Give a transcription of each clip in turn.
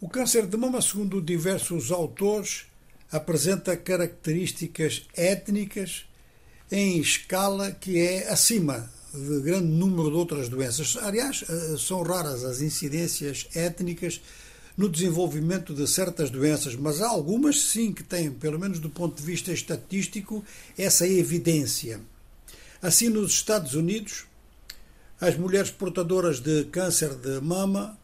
O câncer de mama, segundo diversos autores, apresenta características étnicas em escala que é acima de grande número de outras doenças. Aliás, eh, são raras as incidências étnicas no desenvolvimento de certas doenças, mas há algumas sim que têm, pelo menos do ponto de vista estatístico, essa evidência. Assim, nos Estados Unidos, as mulheres portadoras de câncer de mama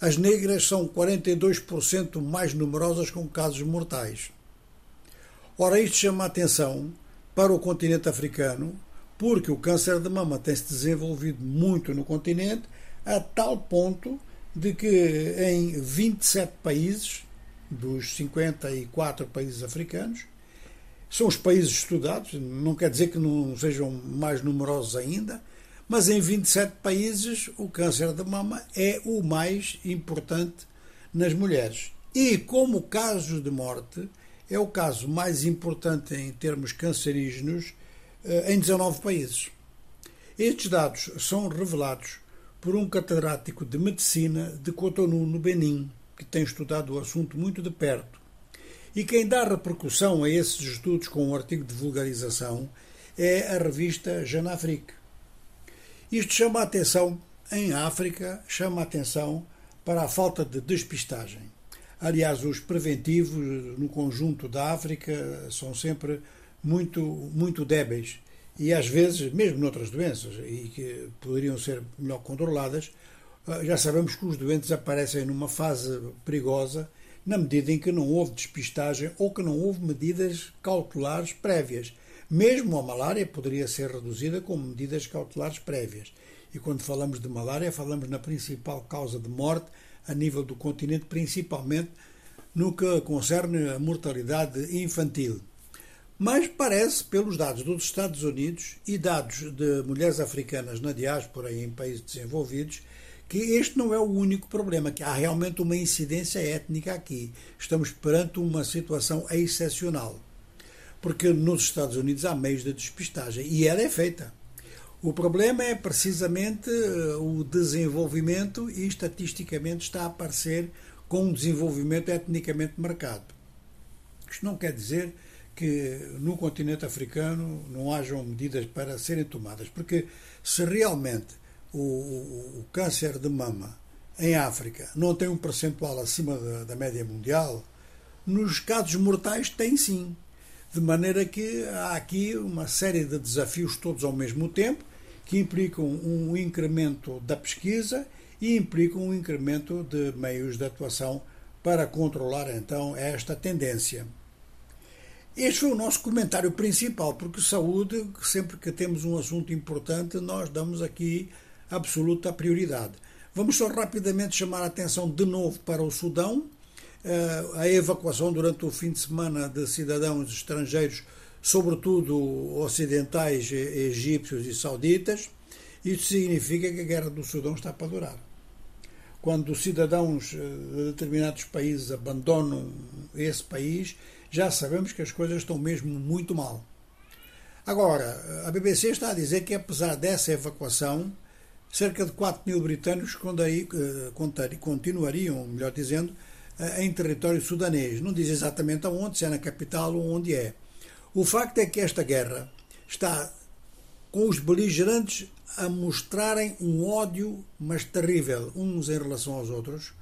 as negras são 42% mais numerosas com casos mortais. Ora, isto chama a atenção para o continente africano, porque o câncer de mama tem-se desenvolvido muito no continente, a tal ponto de que em 27 países, dos 54 países africanos, são os países estudados, não quer dizer que não sejam mais numerosos ainda, mas em 27 países o câncer de mama é o mais importante nas mulheres. E como caso de morte, é o caso mais importante em termos cancerígenos eh, em 19 países. Estes dados são revelados por um catedrático de medicina de Cotonou, no Benin, que tem estudado o assunto muito de perto. E quem dá repercussão a esses estudos com um artigo de vulgarização é a revista Jeune Afrique. Isto chama a atenção, em África, chama a atenção para a falta de despistagem. Aliás, os preventivos no conjunto da África são sempre muito, muito débeis e às vezes, mesmo noutras doenças, e que poderiam ser melhor controladas, ah, já sabemos que os doentes aparecem numa fase perigosa na medida em que não houve despistagem ou que não houve medidas cautelares prévias. Mesmo a malária poderia ser reduzida com medidas cautelares prévias. E quando falamos de malária, falamos na principal causa de morte a nível do continente, principalmente no que concerne a mortalidade infantil. Mas parece, pelos dados dos Estados Unidos e dados de mulheres africanas na diáspora e em países desenvolvidos, que este não é o único problema, que há realmente uma incidência étnica aqui. Estamos perante uma situação excepcional porque nos Estados Unidos há meios de despistagem e ela é feita. O problema é precisamente eh, o desenvolvimento e estatisticamente está a aparecer com um desenvolvimento etnicamente marcado. Isto não quer dizer que no continente africano não hajam medidas para serem tomadas, porque se realmente o, o, o câncer de mama em África não tem um percentual acima da, da média mundial, nos casos mortais tem sim. De maneira que há aqui uma série de desafios todos ao mesmo tempo, que implicam um incremento da pesquisa e implicam um incremento de meios de atuação para controlar então esta tendência. Este foi o nosso comentário principal, porque saúde, sempre que temos um assunto importante, nós damos aqui absoluta prioridade. Vamos só rapidamente chamar a atenção de novo para o Sudão, a evacuação durante o fim de semana de cidadãos estrangeiros, sobretudo ocidentais, egípcios e sauditas. Isso significa que a guerra do Sudão está para durar. Quando cidadãos eh, de determinados países abandonam esse país, já sabemos que as coisas estão mesmo muito mal. Agora, a BBC está a dizer que, apesar dessa evacuação, cerca de 4 mil britânicos eh, continuariam, melhor dizendo, eh, em território sudanês. Não diz exatamente aonde, se é na capital ou onde é. O facto é que esta guerra está com os beligerantes a mostrarem um ódio, mas terrível, uns em relação aos outros.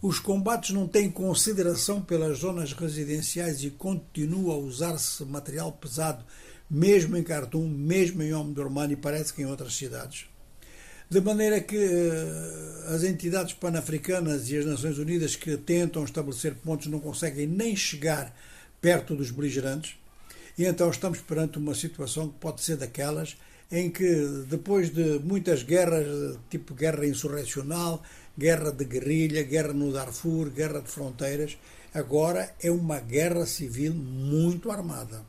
Os combates não têm consideração pelas zonas residenciais e continua a usar-se material pesado, mesmo em Khartoum, mesmo em Omdurman e parece que em outras cidades. De maneira que uh, as entidades pan-africanas e as Nações Unidas que tentam estabelecer pontos não conseguem nem chegar perto dos beligerantes, e então estamos perante uma situação que pode ser daquelas em que, depois de muitas guerras, tipo guerra insurrecional, guerra de guerrilha, guerra no Darfur, guerra de fronteiras, agora é uma guerra civil muito armada.